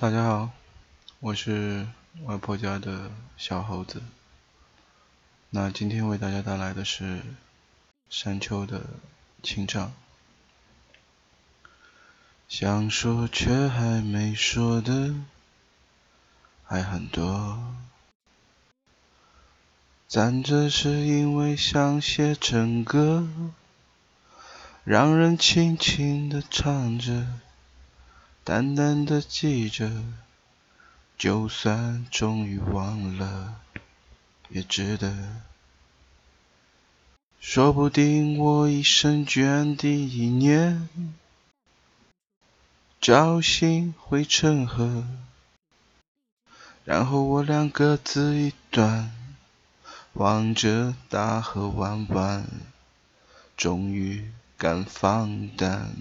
大家好，我是外婆家的小猴子。那今天为大家带来的是山丘的清唱。想说却还没说的还很多，站着是因为想写成歌，让人轻轻的唱着。淡淡的记着，就算终于忘了，也值得。说不定我一生涓滴一念，侥幸汇成河，然后我俩各自一端，望着大河弯弯，终于敢放胆。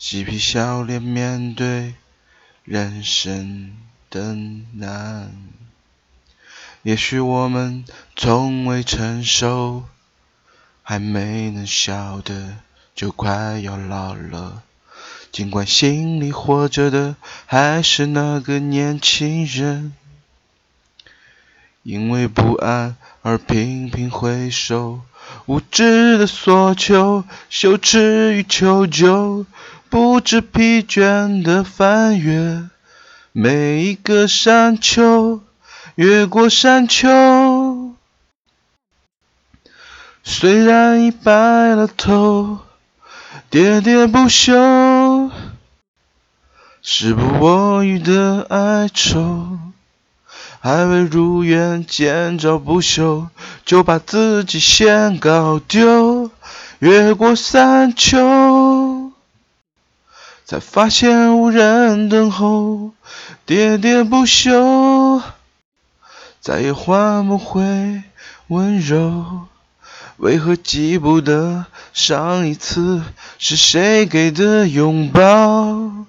嬉皮笑脸面对人生的难，也许我们从未成熟，还没能晓得就快要老了。尽管心里活着的还是那个年轻人，因为不安而频频回首，无知的索求，羞耻与求救。不知疲倦的翻越每一个山丘，越过山丘。虽然已白了头，喋喋不休，时不我予的哀愁，还未如愿见着不朽，就把自己先搞丢，越过山丘。才发现无人等候，喋喋不休，再也换不回温柔。为何记不得上一次是谁给的拥抱？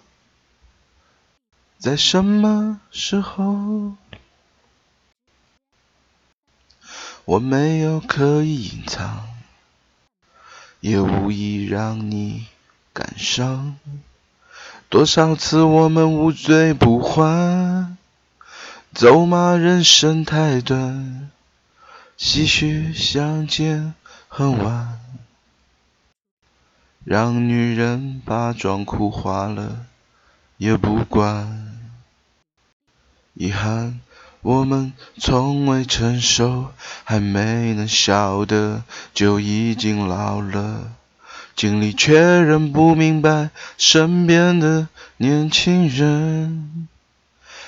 在什么时候？我没有刻意隐藏，也无意让你感伤。多少次我们无醉不欢，咒骂人生太短，唏嘘相见恨晚，让女人把妆哭花了也不管。遗憾，我们从未成熟，还没能晓得就已经老了。经历却仍不明白，身边的年轻人，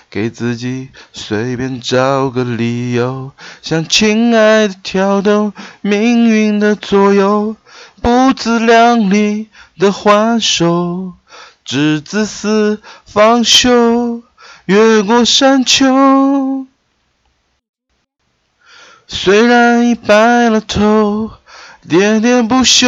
给自己随便找个理由，向亲爱的挑逗，命运的左右，不自量力的还手，只自私放手，越过山丘，虽然已白了头。喋喋不休，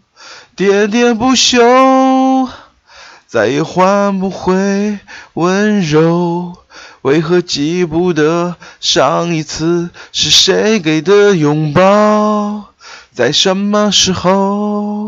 喋喋不休，再也换不回温柔。为何记不得上一次是谁给的拥抱？在什么时候？